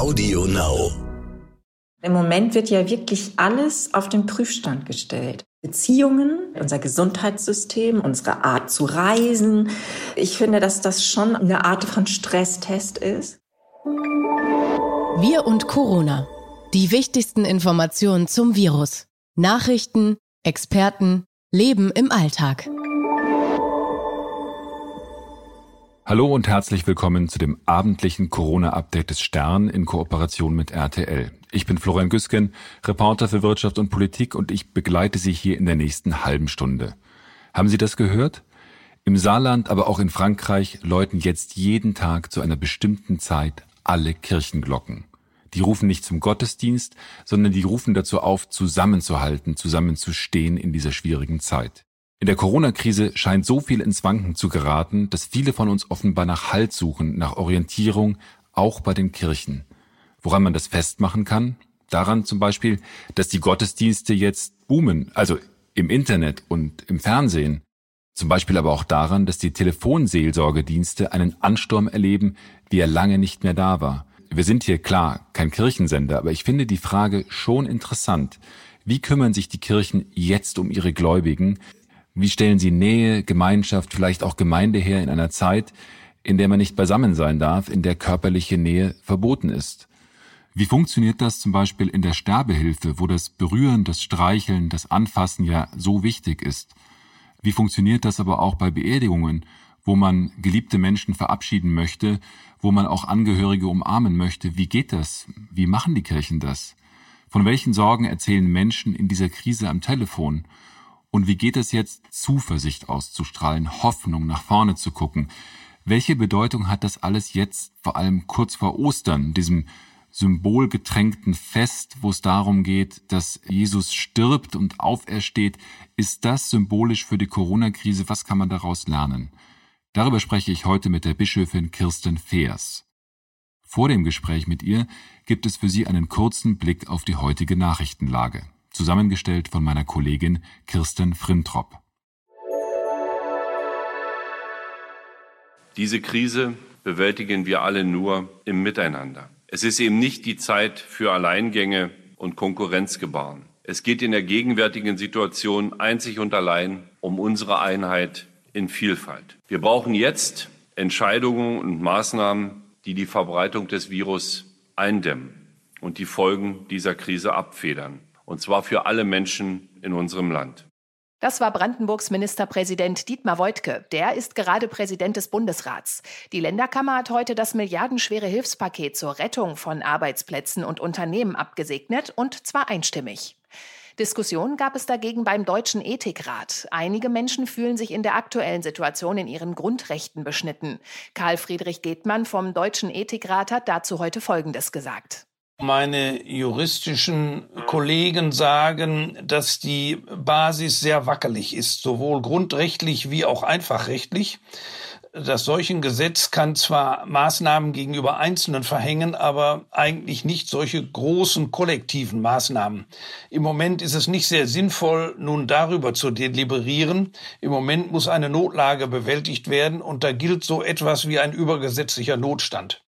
Audio Now. Im Moment wird ja wirklich alles auf den Prüfstand gestellt. Beziehungen, unser Gesundheitssystem, unsere Art zu reisen. Ich finde, dass das schon eine Art von Stresstest ist. Wir und Corona. Die wichtigsten Informationen zum Virus. Nachrichten, Experten, Leben im Alltag. Hallo und herzlich willkommen zu dem abendlichen Corona-Update des Stern in Kooperation mit RTL. Ich bin Florian Güsken, Reporter für Wirtschaft und Politik und ich begleite Sie hier in der nächsten halben Stunde. Haben Sie das gehört? Im Saarland, aber auch in Frankreich läuten jetzt jeden Tag zu einer bestimmten Zeit alle Kirchenglocken. Die rufen nicht zum Gottesdienst, sondern die rufen dazu auf, zusammenzuhalten, zusammenzustehen in dieser schwierigen Zeit. In der Corona-Krise scheint so viel ins Wanken zu geraten, dass viele von uns offenbar nach Halt suchen, nach Orientierung, auch bei den Kirchen. Woran man das festmachen kann? Daran zum Beispiel, dass die Gottesdienste jetzt boomen, also im Internet und im Fernsehen. Zum Beispiel aber auch daran, dass die Telefonseelsorgedienste einen Ansturm erleben, wie er lange nicht mehr da war. Wir sind hier klar kein Kirchensender, aber ich finde die Frage schon interessant. Wie kümmern sich die Kirchen jetzt um ihre Gläubigen? Wie stellen Sie Nähe, Gemeinschaft, vielleicht auch Gemeinde her in einer Zeit, in der man nicht beisammen sein darf, in der körperliche Nähe verboten ist? Wie funktioniert das zum Beispiel in der Sterbehilfe, wo das Berühren, das Streicheln, das Anfassen ja so wichtig ist? Wie funktioniert das aber auch bei Beerdigungen, wo man geliebte Menschen verabschieden möchte, wo man auch Angehörige umarmen möchte? Wie geht das? Wie machen die Kirchen das? Von welchen Sorgen erzählen Menschen in dieser Krise am Telefon? Und wie geht es jetzt, Zuversicht auszustrahlen, Hoffnung nach vorne zu gucken? Welche Bedeutung hat das alles jetzt, vor allem kurz vor Ostern, diesem symbolgetränkten Fest, wo es darum geht, dass Jesus stirbt und aufersteht? Ist das symbolisch für die Corona-Krise? Was kann man daraus lernen? Darüber spreche ich heute mit der Bischöfin Kirsten Feers. Vor dem Gespräch mit ihr gibt es für Sie einen kurzen Blick auf die heutige Nachrichtenlage zusammengestellt von meiner Kollegin Kirsten Frintrop. Diese Krise bewältigen wir alle nur im Miteinander. Es ist eben nicht die Zeit für Alleingänge und Konkurrenzgebaren. Es geht in der gegenwärtigen Situation einzig und allein um unsere Einheit in Vielfalt. Wir brauchen jetzt Entscheidungen und Maßnahmen, die die Verbreitung des Virus eindämmen und die Folgen dieser Krise abfedern und zwar für alle Menschen in unserem Land. Das war Brandenburgs Ministerpräsident Dietmar Woidke. Der ist gerade Präsident des Bundesrats. Die Länderkammer hat heute das milliardenschwere Hilfspaket zur Rettung von Arbeitsplätzen und Unternehmen abgesegnet und zwar einstimmig. Diskussion gab es dagegen beim Deutschen Ethikrat. Einige Menschen fühlen sich in der aktuellen Situation in ihren Grundrechten beschnitten. Karl Friedrich Gehtmann vom Deutschen Ethikrat hat dazu heute Folgendes gesagt. Meine juristischen Kollegen sagen, dass die Basis sehr wackelig ist, sowohl grundrechtlich wie auch einfachrechtlich. Das solchen Gesetz kann zwar Maßnahmen gegenüber Einzelnen verhängen, aber eigentlich nicht solche großen kollektiven Maßnahmen. Im Moment ist es nicht sehr sinnvoll, nun darüber zu deliberieren. Im Moment muss eine Notlage bewältigt werden und da gilt so etwas wie ein übergesetzlicher Notstand.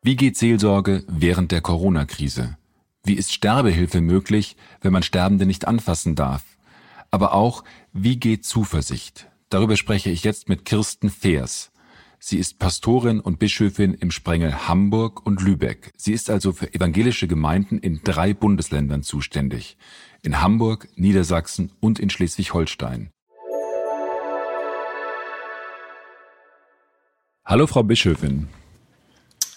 Wie geht Seelsorge während der Corona-Krise? Wie ist Sterbehilfe möglich, wenn man Sterbende nicht anfassen darf? Aber auch, wie geht Zuversicht? Darüber spreche ich jetzt mit Kirsten Feers. Sie ist Pastorin und Bischöfin im Sprengel Hamburg und Lübeck. Sie ist also für evangelische Gemeinden in drei Bundesländern zuständig. In Hamburg, Niedersachsen und in Schleswig-Holstein. Hallo Frau Bischöfin.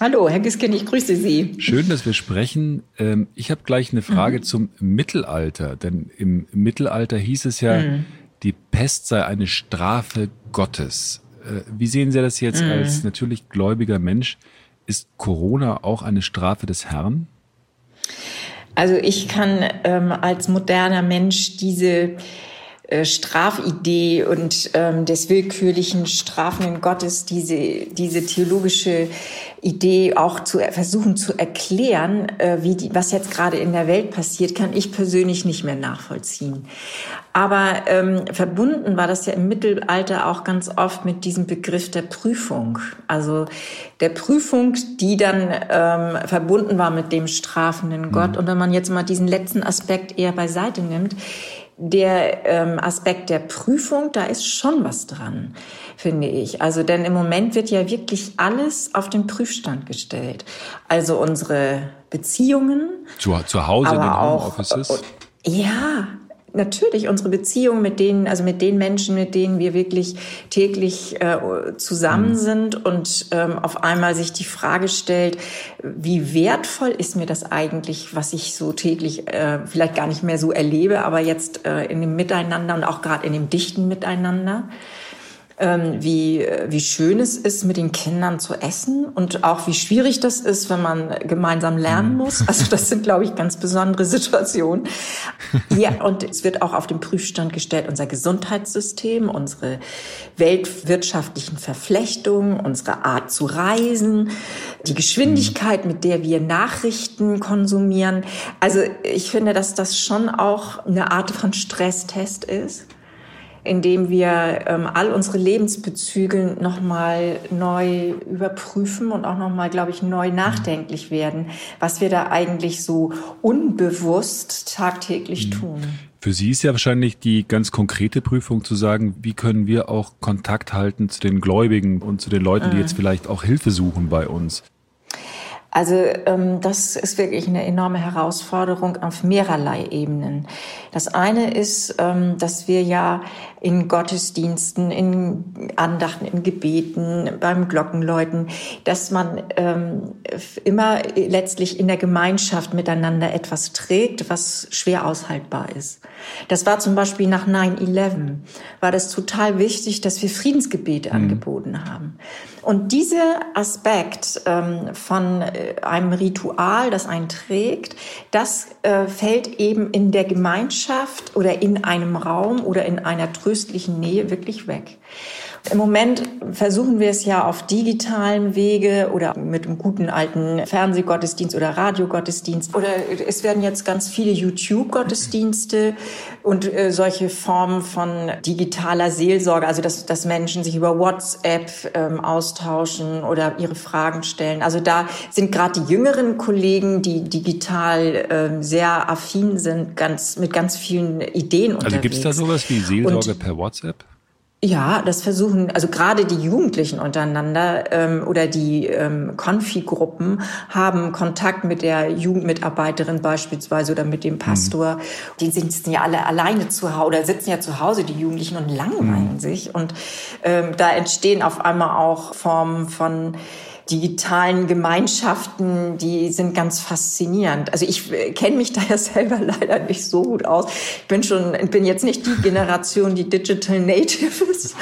Hallo, Herr Gisken, ich grüße Sie. Schön, dass wir sprechen. Ähm, ich habe gleich eine Frage mhm. zum Mittelalter, denn im Mittelalter hieß es ja, mhm. die Pest sei eine Strafe Gottes. Äh, wie sehen Sie das jetzt mhm. als natürlich gläubiger Mensch? Ist Corona auch eine Strafe des Herrn? Also ich kann ähm, als moderner Mensch diese äh, Strafidee und ähm, des willkürlichen strafenden Gottes, diese, diese theologische Idee auch zu versuchen zu erklären, äh, wie die, was jetzt gerade in der Welt passiert, kann ich persönlich nicht mehr nachvollziehen. Aber ähm, verbunden war das ja im Mittelalter auch ganz oft mit diesem Begriff der Prüfung. Also der Prüfung, die dann ähm, verbunden war mit dem strafenden Gott. Mhm. Und wenn man jetzt mal diesen letzten Aspekt eher beiseite nimmt, der ähm, Aspekt der Prüfung, da ist schon was dran, finde ich. Also denn im Moment wird ja wirklich alles auf den Prüfstand gestellt. Also unsere Beziehungen. Zu, zu Hause in den Homeoffices? Ja, natürlich unsere Beziehung mit denen, also mit den Menschen, mit denen wir wirklich täglich äh, zusammen mhm. sind und ähm, auf einmal sich die Frage stellt, wie wertvoll ist mir das eigentlich, was ich so täglich äh, vielleicht gar nicht mehr so erlebe, aber jetzt äh, in dem Miteinander und auch gerade in dem dichten Miteinander wie, wie schön es ist, mit den Kindern zu essen und auch wie schwierig das ist, wenn man gemeinsam lernen mhm. muss. Also das sind, glaube ich, ganz besondere Situationen. Ja, und es wird auch auf den Prüfstand gestellt, unser Gesundheitssystem, unsere weltwirtschaftlichen Verflechtungen, unsere Art zu reisen, die Geschwindigkeit, mit der wir Nachrichten konsumieren. Also ich finde, dass das schon auch eine Art von Stresstest ist indem wir ähm, all unsere Lebensbezüge nochmal neu überprüfen und auch nochmal, glaube ich, neu nachdenklich werden, was wir da eigentlich so unbewusst tagtäglich mhm. tun. Für Sie ist ja wahrscheinlich die ganz konkrete Prüfung zu sagen, wie können wir auch Kontakt halten zu den Gläubigen und zu den Leuten, die mhm. jetzt vielleicht auch Hilfe suchen bei uns. Also ähm, das ist wirklich eine enorme Herausforderung auf mehrerlei Ebenen. Das eine ist, ähm, dass wir ja in Gottesdiensten, in Andachten, in Gebeten, beim Glockenläuten, dass man ähm, immer letztlich in der Gemeinschaft miteinander etwas trägt, was schwer aushaltbar ist. Das war zum Beispiel nach 9-11, war das total wichtig, dass wir Friedensgebete mhm. angeboten haben. Und dieser Aspekt ähm, von äh, einem Ritual, das einen trägt, das äh, fällt eben in der Gemeinschaft oder in einem Raum oder in einer tröstlichen Nähe wirklich weg. Im Moment versuchen wir es ja auf digitalen Wege oder mit einem guten alten Fernsehgottesdienst oder Radiogottesdienst. Oder es werden jetzt ganz viele YouTube-Gottesdienste und äh, solche Formen von digitaler Seelsorge, also dass, dass Menschen sich über WhatsApp ähm, austauschen oder ihre Fragen stellen. Also da sind gerade die jüngeren Kollegen, die digital ähm, sehr affin sind, ganz mit ganz vielen Ideen also unterwegs. Also gibt es da sowas wie Seelsorge und, per WhatsApp? Ja, das versuchen, also gerade die Jugendlichen untereinander ähm, oder die ähm, Konfi-Gruppen haben Kontakt mit der Jugendmitarbeiterin beispielsweise oder mit dem Pastor. Mhm. Die sitzen ja alle alleine zu Hause oder sitzen ja zu Hause, die Jugendlichen, und langweilen mhm. sich. Und ähm, da entstehen auf einmal auch Formen von digitalen Gemeinschaften, die sind ganz faszinierend. Also ich äh, kenne mich da ja selber leider nicht so gut aus. Ich bin schon, bin jetzt nicht die Generation, die Digital Native ist.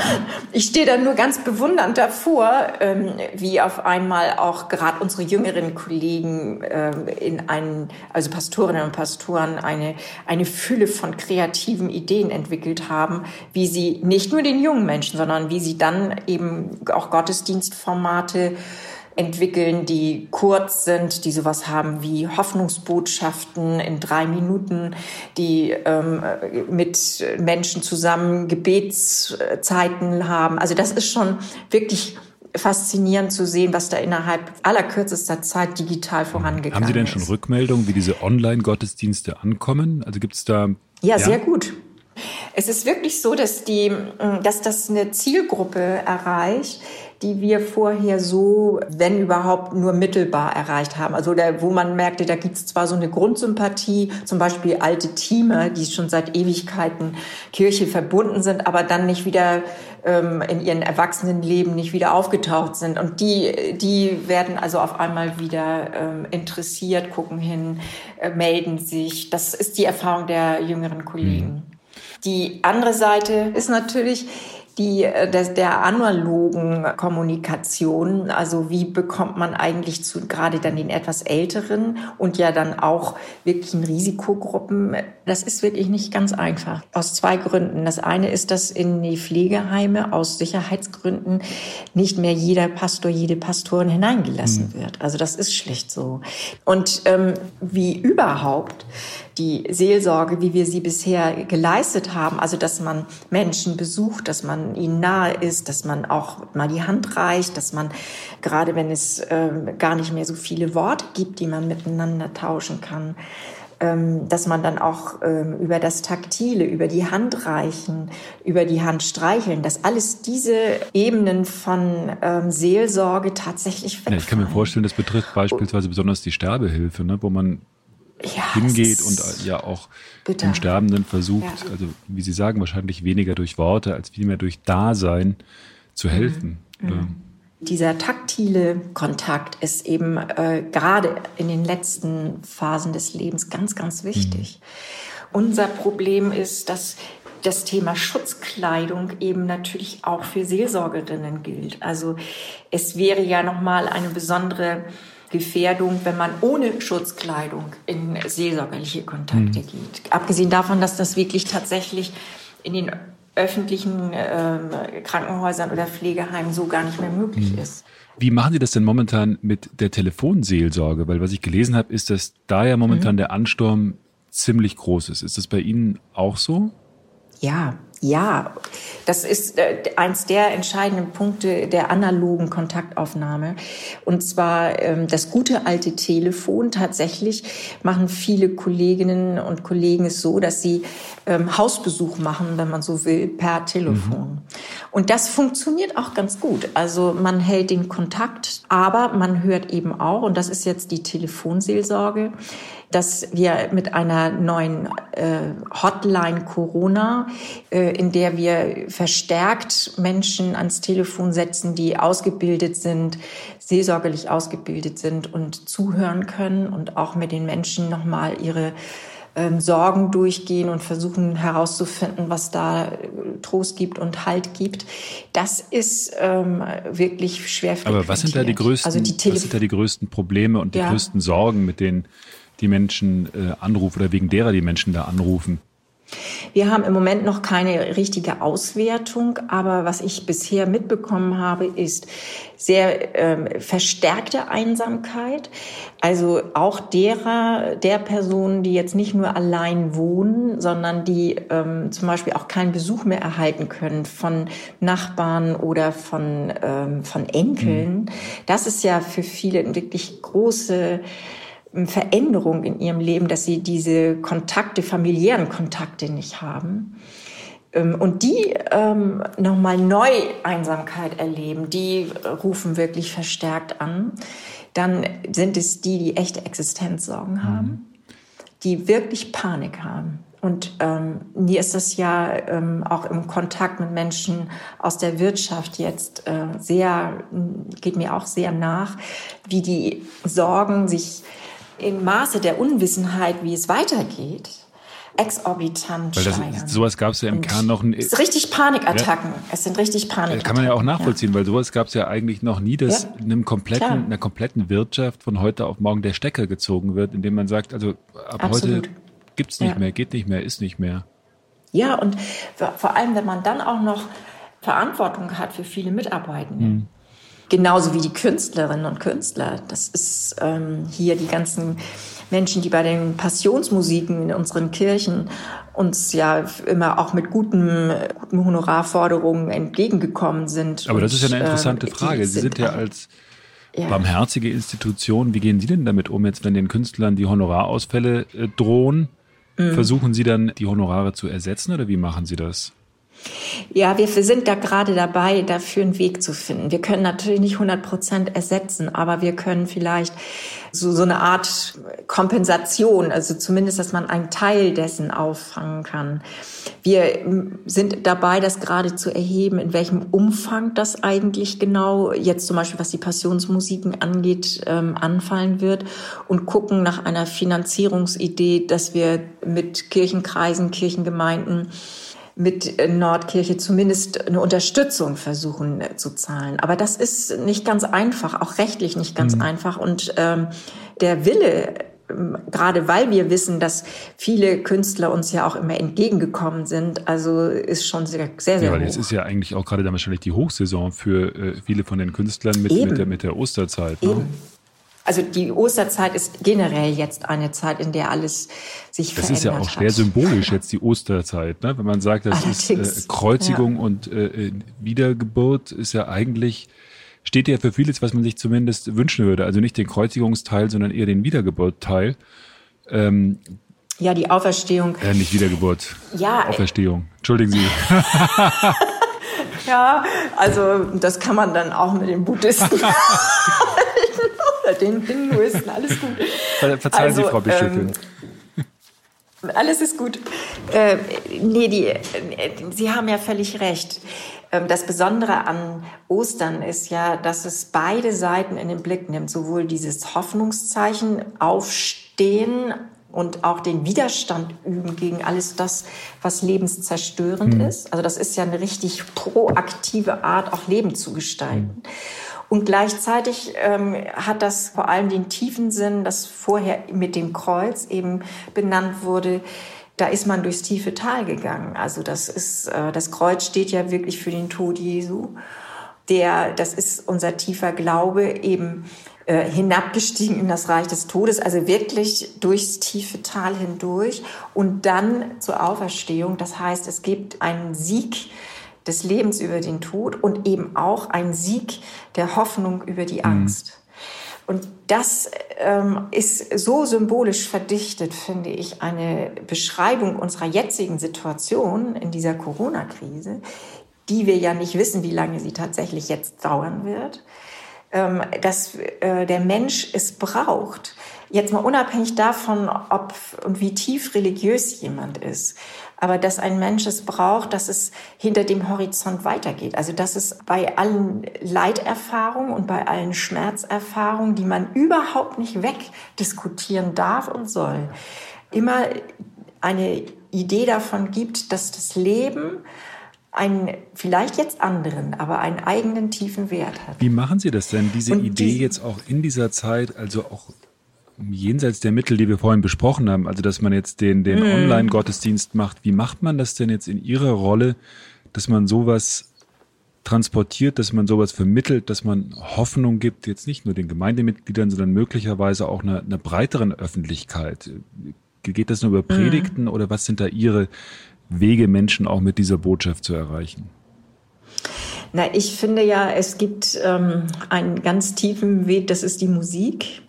Ich stehe da nur ganz bewundernd davor, ähm, wie auf einmal auch gerade unsere jüngeren Kollegen ähm, in einen, also Pastorinnen und Pastoren, eine, eine Fülle von kreativen Ideen entwickelt haben, wie sie nicht nur den jungen Menschen, sondern wie sie dann eben auch Gottesdienstformate entwickeln, die kurz sind, die sowas haben wie Hoffnungsbotschaften in drei Minuten, die ähm, mit Menschen zusammen Gebetszeiten haben. Also das ist schon wirklich faszinierend zu sehen, was da innerhalb aller kürzester Zeit digital vorangegangen ist. Haben Sie denn schon Rückmeldungen, wie diese Online-Gottesdienste ankommen? Also gibt es da... Ja, ja, sehr gut. Es ist wirklich so, dass, die, dass das eine Zielgruppe erreicht, die wir vorher so, wenn überhaupt, nur mittelbar erreicht haben. Also da, wo man merkte, da gibt es zwar so eine Grundsympathie, zum Beispiel alte Teamer, die schon seit Ewigkeiten Kirche verbunden sind, aber dann nicht wieder ähm, in ihren Erwachsenenleben nicht wieder aufgetaucht sind. Und die, die werden also auf einmal wieder ähm, interessiert, gucken hin, äh, melden sich. Das ist die Erfahrung der jüngeren Kollegen. Mhm. Die andere Seite ist natürlich, die, äh, der, der analogen Kommunikation, also wie bekommt man eigentlich zu gerade dann den etwas älteren und ja dann auch wirklichen Risikogruppen Das ist wirklich nicht ganz einfach. Aus zwei Gründen. Das eine ist, dass in die Pflegeheime aus Sicherheitsgründen nicht mehr jeder Pastor, jede Pastorin hineingelassen mhm. wird. Also das ist schlicht so. Und ähm, wie überhaupt die Seelsorge, wie wir sie bisher geleistet haben, also dass man Menschen besucht, dass man ihnen nahe ist, dass man auch mal die Hand reicht, dass man, gerade wenn es äh, gar nicht mehr so viele Worte gibt, die man miteinander tauschen kann, ähm, dass man dann auch ähm, über das Taktile, über die Hand reichen, über die Hand streicheln, dass alles diese Ebenen von ähm, Seelsorge tatsächlich wegfallen. Ja, ich kann mir vorstellen, das betrifft beispielsweise besonders die Sterbehilfe, ne, wo man ja, hingeht und äh, ja auch bitter. dem Sterbenden versucht, ja. also wie Sie sagen, wahrscheinlich weniger durch Worte als vielmehr durch Dasein zu helfen. Mhm. Mhm. Dieser taktile Kontakt ist eben äh, gerade in den letzten Phasen des Lebens ganz, ganz wichtig. Mhm. Unser Problem ist, dass das Thema Schutzkleidung eben natürlich auch für Seelsorgerinnen gilt. Also es wäre ja nochmal eine besondere Gefährdung, wenn man ohne Schutzkleidung in seelsorgerliche Kontakte mhm. geht. Abgesehen davon, dass das wirklich tatsächlich in den öffentlichen äh, Krankenhäusern oder Pflegeheimen so gar nicht mehr möglich mhm. ist. Wie machen Sie das denn momentan mit der Telefonseelsorge? Weil was ich gelesen habe, ist, dass da ja momentan mhm. der Ansturm ziemlich groß ist. Ist das bei Ihnen auch so? Ja, ja, das ist äh, eins der entscheidenden Punkte der analogen Kontaktaufnahme. Und zwar ähm, das gute alte Telefon. Tatsächlich machen viele Kolleginnen und Kollegen es so, dass sie ähm, Hausbesuch machen, wenn man so will, per Telefon. Mhm. Und das funktioniert auch ganz gut. Also man hält den Kontakt, aber man hört eben auch, und das ist jetzt die Telefonseelsorge, dass wir mit einer neuen äh, Hotline Corona, äh, in der wir verstärkt Menschen ans Telefon setzen, die ausgebildet sind, seelsorgerlich ausgebildet sind und zuhören können und auch mit den Menschen nochmal ihre ähm, Sorgen durchgehen und versuchen herauszufinden, was da äh, Trost gibt und Halt gibt. Das ist ähm, wirklich schwer. Aber was sind da die größten, also die was sind da die größten Probleme und die ja. größten Sorgen, mit denen die Menschen äh, anrufen oder wegen derer die Menschen da anrufen? Wir haben im Moment noch keine richtige Auswertung, aber was ich bisher mitbekommen habe, ist sehr ähm, verstärkte Einsamkeit. Also auch derer, der Personen, die jetzt nicht nur allein wohnen, sondern die ähm, zum Beispiel auch keinen Besuch mehr erhalten können von Nachbarn oder von, ähm, von Enkeln. Mhm. Das ist ja für viele wirklich große Veränderung in ihrem Leben, dass sie diese Kontakte, familiären Kontakte nicht haben. Ähm, und die ähm, nochmal neu Einsamkeit erleben, die rufen wirklich verstärkt an. Dann sind es die, die echte Existenzsorgen mhm. haben, die wirklich Panik haben. Und ähm, mir ist das ja ähm, auch im Kontakt mit Menschen aus der Wirtschaft jetzt äh, sehr, geht mir auch sehr nach, wie die Sorgen sich im Maße der Unwissenheit, wie es weitergeht, exorbitant Weil das, steigern. Sowas gab es ja im und Kern noch. Es ist richtig Panikattacken. Ja. Es sind richtig Panikattacken. Kann man ja auch nachvollziehen, ja. weil sowas gab es ja eigentlich noch nie, dass ja. einem kompletten, einer kompletten Wirtschaft von heute auf morgen der Stecker gezogen wird, indem man sagt, also ab Absolut. heute gibt's nicht mehr, geht nicht mehr, ist nicht mehr. Ja, und vor allem, wenn man dann auch noch Verantwortung hat für viele Mitarbeitende. Hm. Genauso wie die Künstlerinnen und Künstler. Das ist ähm, hier die ganzen Menschen, die bei den Passionsmusiken in unseren Kirchen uns ja immer auch mit guten, guten Honorarforderungen entgegengekommen sind. Aber das ist ja eine interessante äh, Frage. Sie sind, sind ja als ja. barmherzige Institution, wie gehen Sie denn damit um, jetzt wenn den Künstlern die Honorarausfälle äh, drohen? Mhm. Versuchen Sie dann, die Honorare zu ersetzen oder wie machen Sie das? Ja, wir sind da gerade dabei, dafür einen Weg zu finden. Wir können natürlich nicht 100 Prozent ersetzen, aber wir können vielleicht so, so eine Art Kompensation, also zumindest, dass man einen Teil dessen auffangen kann. Wir sind dabei, das gerade zu erheben, in welchem Umfang das eigentlich genau jetzt zum Beispiel, was die Passionsmusiken angeht, ähm, anfallen wird und gucken nach einer Finanzierungsidee, dass wir mit Kirchenkreisen, Kirchengemeinden mit Nordkirche zumindest eine Unterstützung versuchen äh, zu zahlen. Aber das ist nicht ganz einfach, auch rechtlich nicht ganz mhm. einfach. Und ähm, der Wille ähm, gerade weil wir wissen, dass viele Künstler uns ja auch immer entgegengekommen sind, also ist schon sehr, sehr, sehr Ja, weil hoch. jetzt ist ja eigentlich auch gerade dann wahrscheinlich die Hochsaison für äh, viele von den Künstlern mit, mit, der, mit der Osterzeit. Ne? Eben. Also die Osterzeit ist generell jetzt eine Zeit, in der alles sich Das verändert ist ja auch hat. symbolisch jetzt die Osterzeit, ne? wenn man sagt, das ist Allerdings, äh, Kreuzigung und äh, Wiedergeburt, ist ja eigentlich steht ja für vieles, was man sich zumindest wünschen würde. Also nicht den Kreuzigungsteil, sondern eher den Wiedergeburtteil. Ähm, Ja, die Auferstehung. äh, nicht Wiedergeburt, Ja, Auferstehung. Entschuldigen Sie. Ja, also das kann man dann auch mit den Buddhisten oder den Hinduisten, alles gut. Ver- Verzeihen Sie, Also, Frau Bischöfin. Alles ist gut. Äh, nee, die, äh, Sie haben ja völlig recht. Ähm, das Besondere an Ostern ist ja, dass es beide Seiten in den Blick nimmt. Sowohl dieses Hoffnungszeichen, Aufstehen und auch den Widerstand üben gegen alles das, was lebenszerstörend ist. Also das ist ja eine richtig proaktive Art, auch Leben zu gestalten. Und gleichzeitig ähm, hat das vor allem den tiefen Sinn, das vorher mit dem Kreuz eben benannt wurde. Da ist man durchs tiefe Tal gegangen. Also das ist, äh, das Kreuz steht ja wirklich für den Tod Jesu. Der, das ist unser tiefer Glaube eben äh, hinabgestiegen in das Reich des Todes, also wirklich durchs tiefe Tal hindurch und dann zur Auferstehung. Das heißt, es gibt einen Sieg des Lebens über den Tod und eben auch einen Sieg der Hoffnung über die Angst. Und das ähm, ist so symbolisch verdichtet, finde ich, eine Beschreibung unserer jetzigen Situation in dieser Corona-Krise, die wir ja nicht wissen, wie lange sie tatsächlich jetzt dauern wird, dass äh, der Mensch es braucht. Jetzt mal unabhängig davon, ob und wie tief religiös jemand ist, aber dass ein Mensch es braucht, dass es hinter dem Horizont weitergeht. Also dass es bei allen Leiterfahrungen und bei allen Schmerzerfahrungen, die man überhaupt nicht wegdiskutieren darf und soll, immer eine Idee davon gibt, dass das Leben einen vielleicht jetzt anderen, aber einen eigenen tiefen Wert hat. Wie machen Sie das denn, diese Und Idee die- jetzt auch in dieser Zeit, also auch jenseits der Mittel, die wir vorhin besprochen haben, also dass man jetzt den, den Mhm. Online-Gottesdienst macht, wie macht man das denn jetzt in Ihrer Rolle, dass man sowas transportiert, dass man sowas vermittelt, dass man Hoffnung gibt, jetzt nicht nur den Gemeindemitgliedern, sondern möglicherweise auch einer, einer breiteren Öffentlichkeit? Geht das nur über Predigten oder was sind da Ihre Wege, Menschen auch mit dieser Botschaft zu erreichen? Na, ich finde ja, es gibt ähm, einen ganz tiefen Weg, das ist die Musik.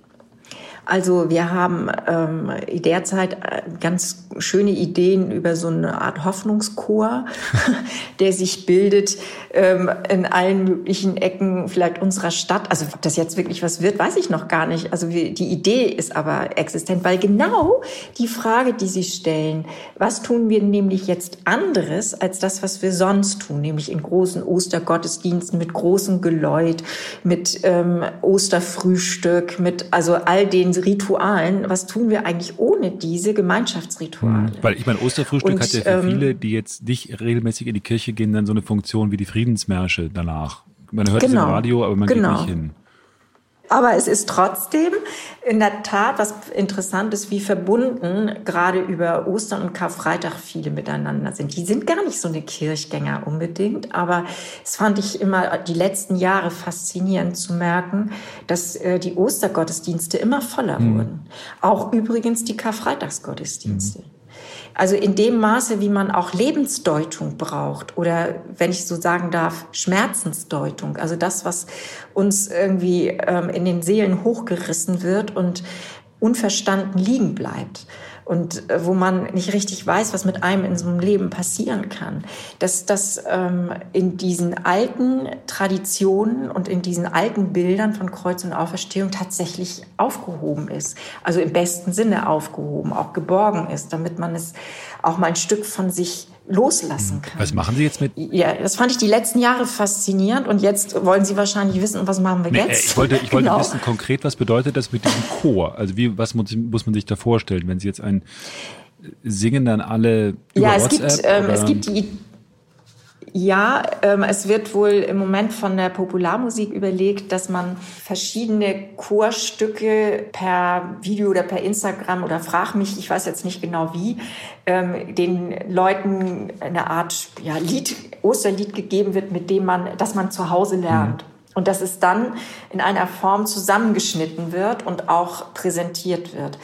Also wir haben ähm, derzeit äh, ganz schöne Ideen über so eine Art Hoffnungschor, der sich bildet ähm, in allen möglichen Ecken vielleicht unserer Stadt. Also ob das jetzt wirklich was wird, weiß ich noch gar nicht. Also wir, die Idee ist aber existent, weil genau die Frage, die Sie stellen, was tun wir nämlich jetzt anderes als das, was wir sonst tun, nämlich in großen Ostergottesdiensten mit großem Geläut, mit ähm, Osterfrühstück, mit also all den Ritualen. Was tun wir eigentlich ohne diese Gemeinschaftsrituale? Weil ich meine, Osterfrühstück Und, hat ja für ähm, viele, die jetzt nicht regelmäßig in die Kirche gehen, dann so eine Funktion wie die Friedensmärsche danach. Man hört es Genau, im Radio, aber man genau. geht nicht hin. Aber es ist trotzdem in der Tat was Interessantes, wie verbunden gerade über Ostern und Karfreitag viele miteinander sind. Die sind gar nicht so eine Kirchgänger unbedingt, aber es fand ich immer die letzten Jahre faszinierend zu merken, dass äh, die Ostergottesdienste immer voller wurden. Auch übrigens die Karfreitagsgottesdienste. Also in dem Maße, wie man auch Lebensdeutung braucht oder, wenn ich so sagen darf, Schmerzensdeutung. Also das, was uns irgendwie ähm, in den Seelen hochgerissen wird und unverstanden liegen bleibt. Und äh, wo man nicht richtig weiß, was mit einem in so einem Leben passieren kann. Dass das ähm, in diesen alten Traditionen und in diesen alten Bildern von Kreuz und Auferstehung tatsächlich aufgehoben ist. Also im besten Sinne aufgehoben, auch geborgen ist, damit man es auch mal ein Stück von sich loslassen kann. Was machen Sie jetzt mit? Ja, das fand ich die letzten Jahre faszinierend und jetzt wollen Sie wahrscheinlich wissen, was machen wir Nee, äh, jetzt? ich wollte, ich wollte Genau. wissen konkret, was bedeutet das mit diesem Chor? Also wie, was muss, muss man sich da vorstellen, wenn Sie jetzt ein Singen dann alle über Ja, es WhatsApp gibt, ähm, es gibt die Ja, ähm, es wird wohl im Moment von der Popularmusik überlegt, dass man verschiedene Chorstücke per Video oder per Instagram oder frag mich, ich weiß jetzt nicht genau wie, ähm, den Leuten eine Art ja, Lied, Osterlied gegeben wird, mit dem man, dass man zu Hause lernt. Mhm. Und dass es dann in einer Form zusammengeschnitten wird und auch präsentiert wird.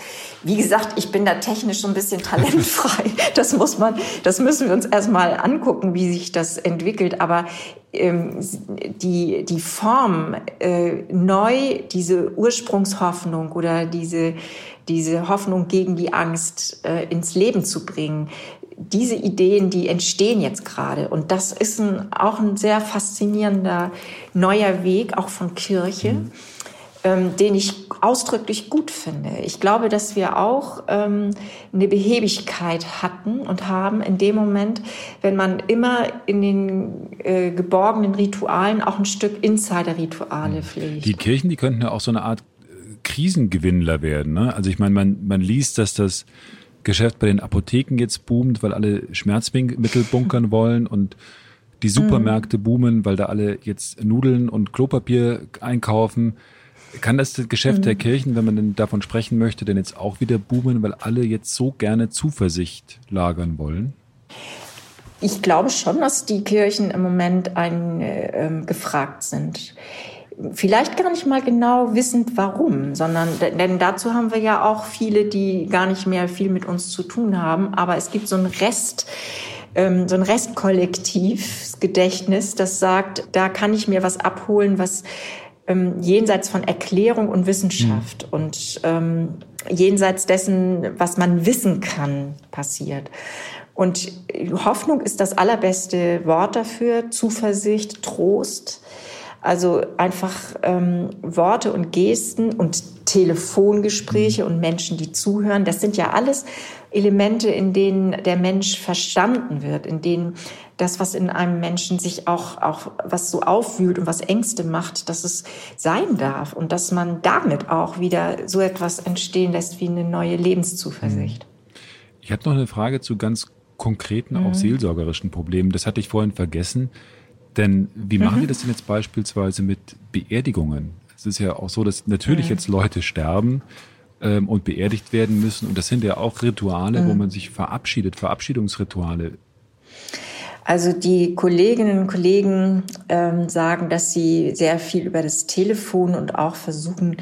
Wie gesagt, ich bin da technisch so ein bisschen talentfrei. Das muss man, das müssen wir uns erstmal angucken, wie sich das entwickelt. Aber ähm, die, die Form, äh, neu diese Ursprungshoffnung oder diese, diese Hoffnung gegen die Angst äh, ins Leben zu bringen, diese Ideen, die entstehen jetzt gerade. Und das ist ein, auch ein sehr faszinierender neuer Weg, auch von Kirche, mhm. ähm, den ich ausdrücklich gut finde. Ich glaube, dass wir auch ähm, eine Behebigkeit hatten und haben in dem Moment, wenn man immer in den äh, geborgenen Ritualen auch ein Stück Insider-Rituale mhm. pflegt. Die Kirchen, die könnten ja auch so eine Art äh, Krisengewinnler werden. Ne? Also ich meine, man, man liest, dass das Geschäft bei den Apotheken jetzt boomt, weil alle Schmerzmittel bunkern wollen und die Supermärkte boomen, weil da alle jetzt Nudeln und Klopapier einkaufen. Kann das Geschäft mhm. der Kirchen, wenn man denn davon sprechen möchte, denn jetzt auch wieder boomen, weil alle jetzt so gerne Zuversicht lagern wollen? Ich glaube schon, dass die Kirchen im Moment ein, äh, gefragt sind vielleicht gar nicht mal genau wissend, warum, sondern denn dazu haben wir ja auch viele, die gar nicht mehr viel mit uns zu tun haben. Aber es gibt so ein Rest, ähm, so ein Restkollektivsgedächtnis, das sagt, da kann ich mir was abholen, was ähm, jenseits von Erklärung und Wissenschaft mhm. und ähm, jenseits dessen, was man wissen kann, passiert. Und Hoffnung ist das allerbeste Wort dafür, Zuversicht, Trost. Also einfach ähm, Worte und Gesten und Telefongespräche und Menschen, die zuhören. Das sind ja alles Elemente, in denen der Mensch verstanden wird, in denen das, was in einem Menschen sich auch, auch was so aufwühlt und was Ängste macht, dass es sein darf und dass man damit auch wieder so etwas entstehen lässt wie eine neue Lebenszuversicht. Ich habe noch eine Frage zu ganz konkreten, auch mhm. seelsorgerischen Problemen. Das hatte ich vorhin vergessen. Denn wie machen mhm. die das denn jetzt beispielsweise mit Beerdigungen? Es ist ja auch so, dass natürlich mhm. jetzt Leute sterben ähm, und beerdigt werden müssen. Und das sind ja auch Rituale, mhm. wo man sich verabschiedet, Verabschiedungsrituale. Also die Kolleginnen und Kollegen ähm, sagen, dass sie sehr viel über das Telefon und auch versuchen,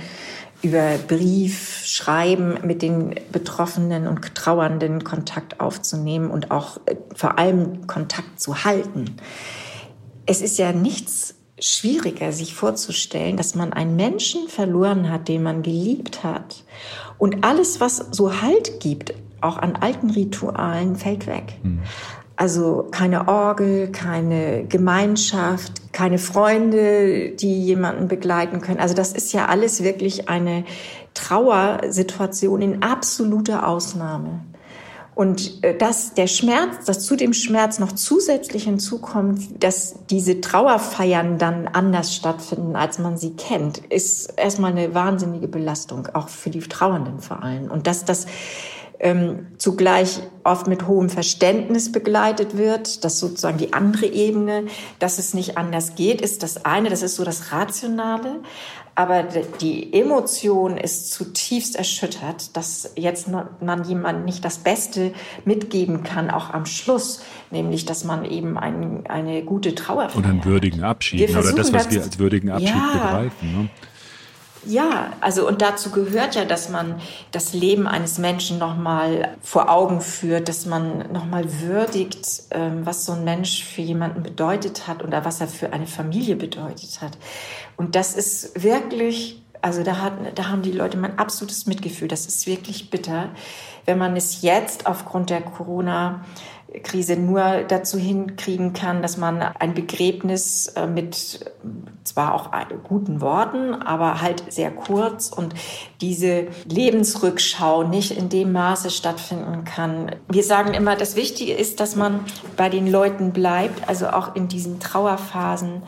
über Brief, Schreiben mit den Betroffenen und Trauernden Kontakt aufzunehmen und auch äh, vor allem Kontakt zu halten es ist ja nichts schwieriger, sich vorzustellen, dass man einen Menschen verloren hat, den man geliebt hat. Und alles, was so Halt gibt, auch an alten Ritualen, fällt weg. Hm. Also keine Orgel, keine Gemeinschaft, keine Freunde, die jemanden begleiten können. Also das ist ja alles wirklich eine Trauersituation in absoluter Ausnahme. Und äh, dass der Schmerz, dass zu dem Schmerz noch zusätzlich hinzukommt, dass diese Trauerfeiern dann anders stattfinden, als man sie kennt, ist erstmal eine wahnsinnige Belastung, auch für die Trauernden vor allem. Und dass das ähm, zugleich oft mit hohem Verständnis begleitet wird, dass sozusagen die andere Ebene, dass es nicht anders geht, ist das eine, das ist so das Rationale. Aber die Emotion ist zutiefst erschüttert, dass jetzt man jemand nicht das Beste mitgeben kann, auch am Schluss, nämlich, dass man eben ein, eine gute Trauer Oder einen würdigen Abschied, oder das, was wir als würdigen Abschied ja, begreifen. Ne? Ja, also und dazu gehört ja, dass man das Leben eines Menschen nochmal vor Augen führt, dass man nochmal würdigt, ähm, was so ein Mensch für jemanden bedeutet hat oder was er für eine Familie bedeutet hat. Und das ist wirklich, also da, hat, da haben die Leute mein absolutes Mitgefühl. Das ist wirklich bitter, wenn man es jetzt aufgrund der Corona Krise nur dazu hinkriegen kann, dass man ein Begräbnis äh, mit zwar auch guten Worten, aber halt sehr kurz und diese Lebensrückschau nicht in dem Maße stattfinden kann. Wir sagen immer, das Wichtige ist, dass man bei den Leuten bleibt, also auch in diesen Trauerphasen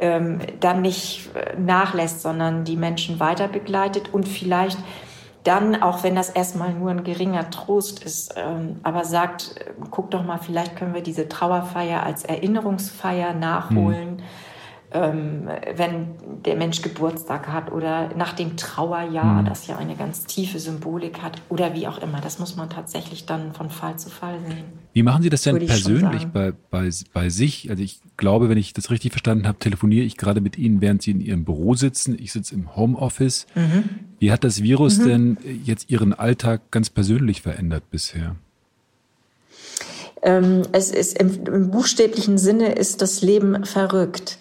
ähm, dann nicht äh, nachlässt, sondern die Menschen weiter begleitet und vielleicht dann, auch wenn das erstmal nur ein geringer Trost ist, ähm, aber sagt, guck doch mal, vielleicht können wir diese Trauerfeier als Erinnerungsfeier nachholen. Mhm ähm, wenn der Mensch Geburtstag hat oder nach dem Trauerjahr, mhm. das ja eine ganz tiefe Symbolik hat oder wie auch immer. Das muss man tatsächlich dann von Fall zu Fall sehen. Wie machen Sie das denn persönlich bei, bei, bei sich? Also ich glaube, wenn ich das richtig verstanden habe, telefoniere ich gerade mit Ihnen, während Sie in Ihrem Büro sitzen. Ich sitze im Homeoffice. Mhm. Wie hat das Virus mhm. denn jetzt Ihren Alltag ganz persönlich verändert bisher? Ähm, es ist im, im buchstäblichen Sinne ist das Leben verrückt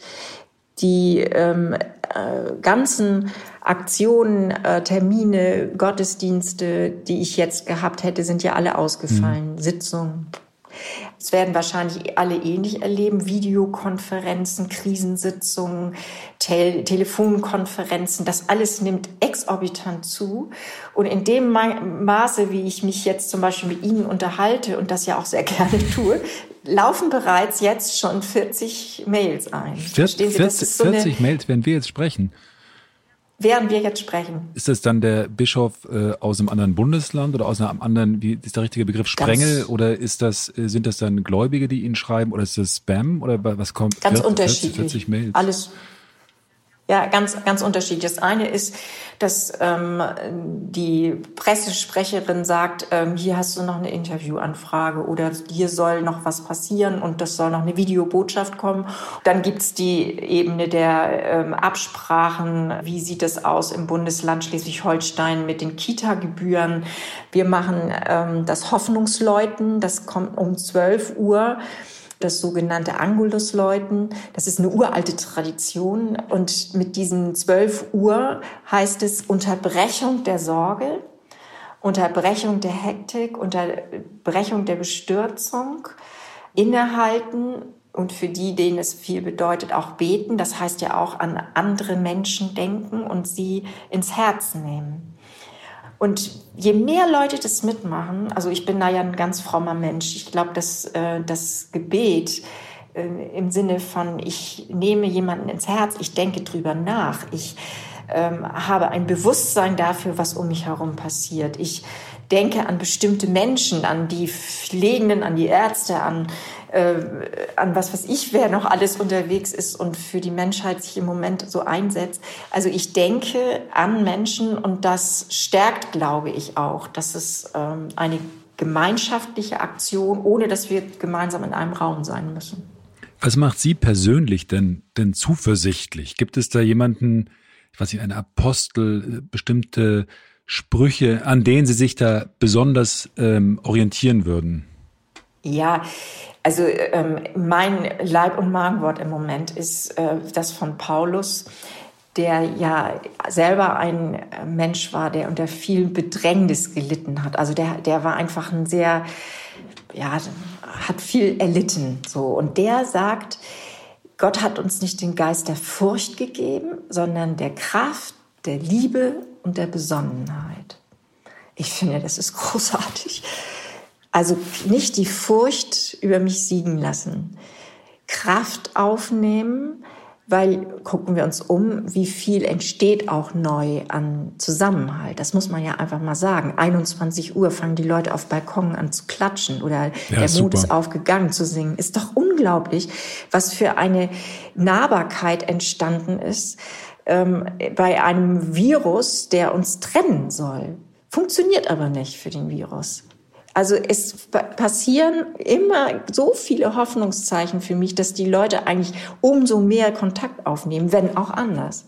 die ähm, äh, ganzen Aktionen, äh, Termine, Gottesdienste, die ich jetzt gehabt hätte, sind ja alle ausgefallen. Mhm. Sitzungen. Es werden wahrscheinlich alle ähnlich erleben. Videokonferenzen, Krisensitzungen, Tel Telefonkonferenzen, das alles nimmt exorbitant zu. Und in dem Maße, wie ich mich jetzt zum Beispiel mit Ihnen unterhalte und das ja auch sehr gerne tue, laufen bereits jetzt schon 40 Mails ein. 40, 40, so 40 Mails, wenn wir jetzt sprechen. Während wir jetzt sprechen. Ist das dann der Bischof äh, aus einem anderen Bundesland oder aus einem anderen, wie ist der richtige Begriff, Sprengel? Ganz oder ist das, äh, sind das dann Gläubige, die Ihnen schreiben oder ist das Spam oder was kommt? Ganz 40, unterschiedlich. 40 Mails. Alles, ja, ganz, ganz unterschiedlich. Das eine ist, dass ähm, die Pressesprecherin sagt, ähm, hier hast du noch eine Interviewanfrage oder hier soll noch was passieren und das soll noch eine Videobotschaft kommen. Dann gibt's die Ebene der ähm, Absprachen. Wie sieht es aus im Bundesland Schleswig-Holstein mit den Kita-Gebühren? Wir machen ähm, das Hoffnungsläuten, das kommt um 12 Uhr das sogenannte Angulus-Läuten. Das ist eine uralte Tradition. Und mit diesen 12 Uhr heißt es Unterbrechung der Sorge, Unterbrechung der Hektik, Unterbrechung der Bestürzung, innehalten und für die, denen es viel bedeutet, auch beten. Das heißt ja auch an andere Menschen denken und sie ins Herz nehmen. Und je mehr Leute das mitmachen, also ich bin da ja ein ganz frommer Mensch, ich glaube, dass äh, das Gebet äh, im Sinne von, ich nehme jemanden ins Herz, ich denke drüber nach, ich ähm, habe ein Bewusstsein dafür, was um mich herum passiert. Ich denke an bestimmte Menschen, an die Pflegenden, an die Ärzte, an, äh, an was was ich, wer noch alles unterwegs ist und für die Menschheit sich im Moment so einsetzt. Also ich denke an Menschen und das stärkt, glaube ich, auch, dass es ähm, eine gemeinschaftliche Aktion, ohne dass wir gemeinsam in einem Raum sein müssen. Was macht Sie persönlich denn, denn zuversichtlich? Gibt es da jemanden, ich weiß nicht, eine Apostel, äh, bestimmte Sprüche, an denen Sie sich da besonders ähm, orientieren würden? Ja, also ähm, mein Leib- und Magenwort im Moment ist äh, das von Paulus, der ja selber ein Mensch war, der unter viel Bedrängnis gelitten hat. Also der, der war einfach ein sehr, ja, hat viel erlitten. So. Und der sagt, Gott hat uns nicht den Geist der Furcht gegeben, sondern der Kraft, der Liebe und der Besonnenheit. Ich finde, das ist großartig. Also nicht die Furcht über mich siegen lassen. Kraft aufnehmen, weil gucken wir uns um, wie viel entsteht auch neu an Zusammenhalt. Das muss man ja einfach mal sagen. 21 Uhr fangen die Leute auf Balkon an zu klatschen oder ja, der super. Mut ist aufgegangen zu singen. Ist doch unglaublich, was für eine Nahbarkeit entstanden ist ähm, bei einem Virus, der uns trennen soll. Funktioniert aber nicht für den Virus. Also es passieren immer so viele Hoffnungszeichen für mich, dass die Leute eigentlich umso mehr Kontakt aufnehmen, wenn auch anders.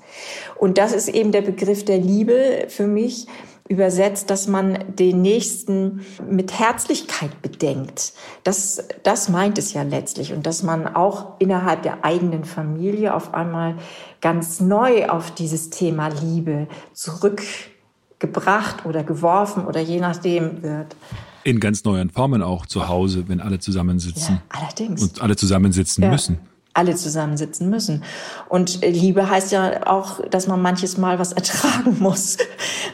Und das ist eben der Begriff der Liebe für mich übersetzt, dass man den Nächsten mit Herzlichkeit bedenkt. Das, das meint es ja letztlich. Und dass man auch innerhalb der eigenen Familie auf einmal ganz neu auf dieses Thema Liebe zurückgebracht oder geworfen oder je nachdem wird. In ganz neuen Formen auch zu Hause, wenn alle zusammensitzen. Ja, allerdings. Und alle zusammensitzen ja. müssen alle zusammensitzen müssen. Und Liebe heißt ja auch, dass man manches Mal was ertragen muss,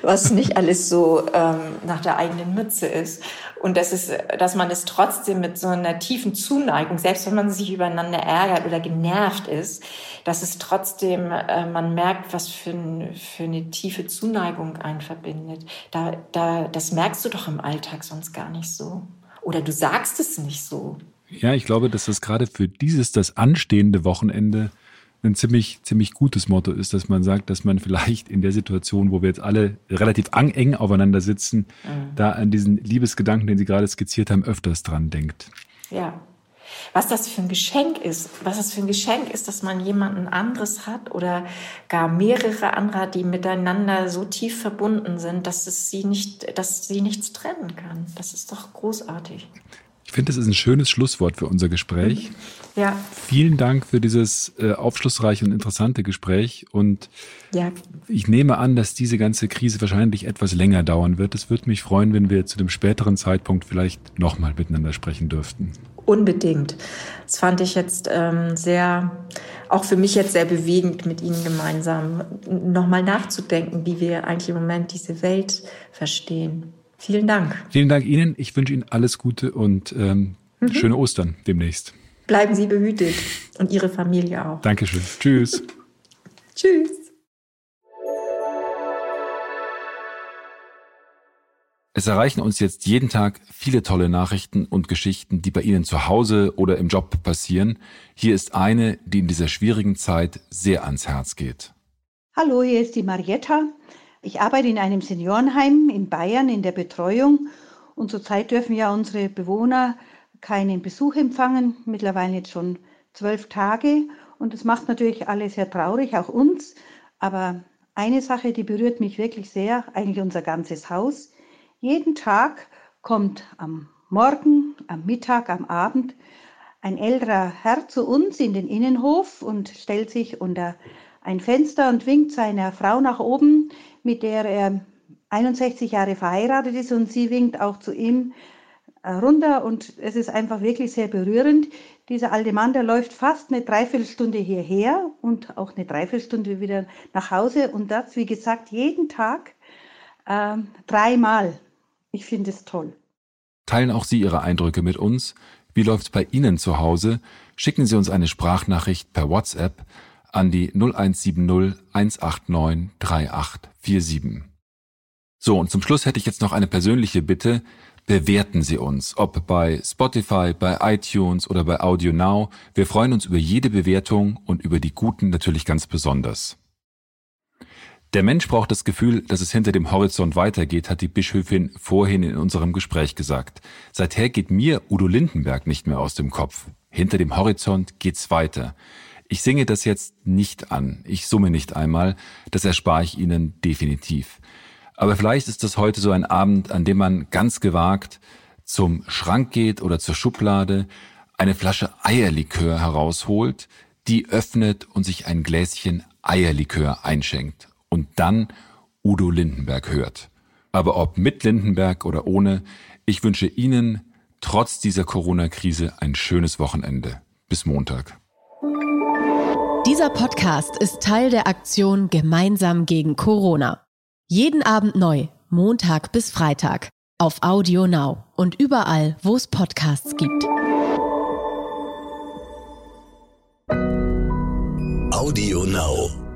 was nicht alles so ähm, nach der eigenen Mütze ist. Und das ist, dass man es trotzdem mit so einer tiefen Zuneigung, selbst wenn man sich übereinander ärgert oder genervt ist, dass es trotzdem, äh, man merkt, was für, ein, für eine tiefe Zuneigung einen verbindet. Da, da, das merkst du doch im Alltag sonst gar nicht so. Oder du sagst es nicht so. Ja, ich glaube, dass das gerade für dieses, das anstehende Wochenende ein ziemlich, ziemlich gutes Motto ist, dass man sagt, dass man vielleicht in der Situation, wo wir jetzt alle relativ eng aufeinander sitzen, mhm. da an diesen Liebesgedanken, den Sie gerade skizziert haben, öfters dran denkt. Ja. Was das für ein Geschenk ist, was das für ein Geschenk ist, dass man jemanden anderes hat oder gar mehrere andere, die miteinander so tief verbunden sind, dass es sie nicht, dass sie nichts trennen kann. Das ist doch großartig. Ich finde, das ist ein schönes Schlusswort für unser Gespräch. Ja. Vielen Dank für dieses äh, aufschlussreiche und interessante Gespräch. Und ja. ich nehme an, dass diese ganze Krise wahrscheinlich etwas länger dauern wird. Es würde mich freuen, wenn wir zu dem späteren Zeitpunkt vielleicht nochmal miteinander sprechen dürften. Unbedingt. Das fand ich jetzt ähm, sehr, auch für mich jetzt sehr bewegend, mit Ihnen gemeinsam nochmal nachzudenken, wie wir eigentlich im Moment diese Welt verstehen. Vielen Dank. Vielen Dank Ihnen. Ich wünsche Ihnen alles Gute und ähm, mhm. schöne Ostern demnächst. Bleiben Sie behütet und Ihre Familie auch. Dankeschön. Tschüss. Tschüss. Es erreichen uns jetzt jeden Tag viele tolle Nachrichten und Geschichten, die bei Ihnen zu Hause oder im Job passieren. Hier ist eine, die in dieser schwierigen Zeit sehr ans Herz geht. Hallo, hier ist die Marietta. Ich arbeite in einem Seniorenheim in Bayern in der Betreuung und zurzeit dürfen ja unsere Bewohner keinen Besuch empfangen, mittlerweile jetzt schon zwölf Tage. Und das macht natürlich alle sehr traurig, auch uns. Aber eine Sache, die berührt mich wirklich sehr, eigentlich unser ganzes Haus. Jeden Tag kommt am Morgen, am Mittag, am Abend ein älterer Herr zu uns in den Innenhof und stellt sich unter ein Fenster und winkt seiner Frau nach oben, mit der er 61 Jahre verheiratet ist und sie winkt auch zu ihm runter und es ist einfach wirklich sehr berührend. Dieser alte Mann, der läuft fast eine Dreiviertelstunde hierher und auch eine Dreiviertelstunde wieder nach Hause und das, wie gesagt, jeden Tag äh, dreimal. Ich finde es toll. Teilen auch Sie Ihre Eindrücke mit uns. Wie läuft es bei Ihnen zu Hause? Schicken Sie uns eine Sprachnachricht per WhatsApp an die 0170 189 3847. So, und zum Schluss hätte ich jetzt noch eine persönliche Bitte. Bewerten Sie uns, ob bei Spotify, bei iTunes oder bei Audio Now. Wir freuen uns über jede Bewertung und über die guten natürlich ganz besonders. Der Mensch braucht das Gefühl, dass es hinter dem Horizont weitergeht, hat die Bischöfin vorhin in unserem Gespräch gesagt. Seither geht mir Udo Lindenberg nicht mehr aus dem Kopf. Hinter dem Horizont geht's weiter. Ich singe das jetzt nicht an, ich summe nicht einmal, das erspare ich Ihnen definitiv. Aber vielleicht ist das heute so ein Abend, an dem man ganz gewagt zum Schrank geht oder zur Schublade, eine Flasche Eierlikör herausholt, die öffnet und sich ein Gläschen Eierlikör einschenkt und dann Udo Lindenberg hört. Aber ob mit Lindenberg oder ohne, ich wünsche Ihnen trotz dieser Corona-Krise ein schönes Wochenende. Bis Montag. Dieser Podcast ist Teil der Aktion Gemeinsam gegen Corona. Jeden Abend neu, Montag bis Freitag, auf Audio Now und überall, wo es Podcasts gibt. Audio Now.